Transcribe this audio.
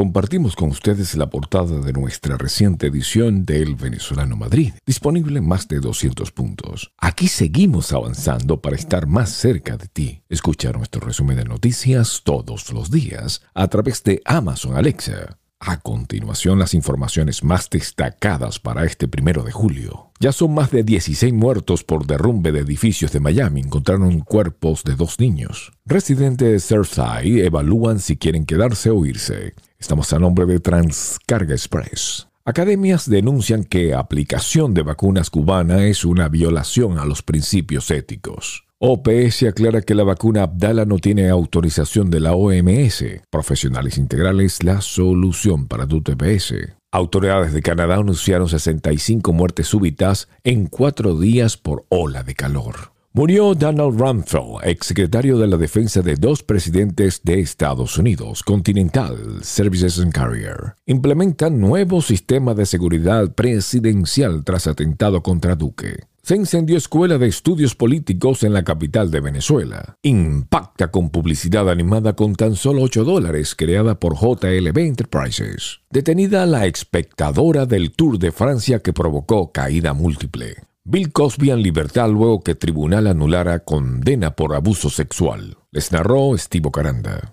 compartimos con ustedes la portada de nuestra reciente edición del Venezolano Madrid, disponible en más de 200 puntos. Aquí seguimos avanzando para estar más cerca de ti. Escucha nuestro resumen de noticias todos los días a través de Amazon Alexa. A continuación, las informaciones más destacadas para este primero de julio. Ya son más de 16 muertos por derrumbe de edificios de Miami. Encontraron cuerpos de dos niños. Residentes de Surfside evalúan si quieren quedarse o irse. Estamos a nombre de Transcarga Express. Academias denuncian que aplicación de vacunas cubana es una violación a los principios éticos. OPS aclara que la vacuna Abdala no tiene autorización de la OMS. Profesionales Integrales, la solución para tu TPS. Autoridades de Canadá anunciaron 65 muertes súbitas en cuatro días por ola de calor. Murió Donald Rumsfeld, exsecretario de la defensa de dos presidentes de Estados Unidos, Continental Services and Carrier. Implementa nuevo sistema de seguridad presidencial tras atentado contra Duque. Se incendió escuela de estudios políticos en la capital de Venezuela. Impacta con publicidad animada con tan solo 8 dólares creada por JLB Enterprises. Detenida la espectadora del Tour de Francia que provocó caída múltiple. Bill Cosby en libertad luego que tribunal anulara condena por abuso sexual. Les narró Estivo Caranda.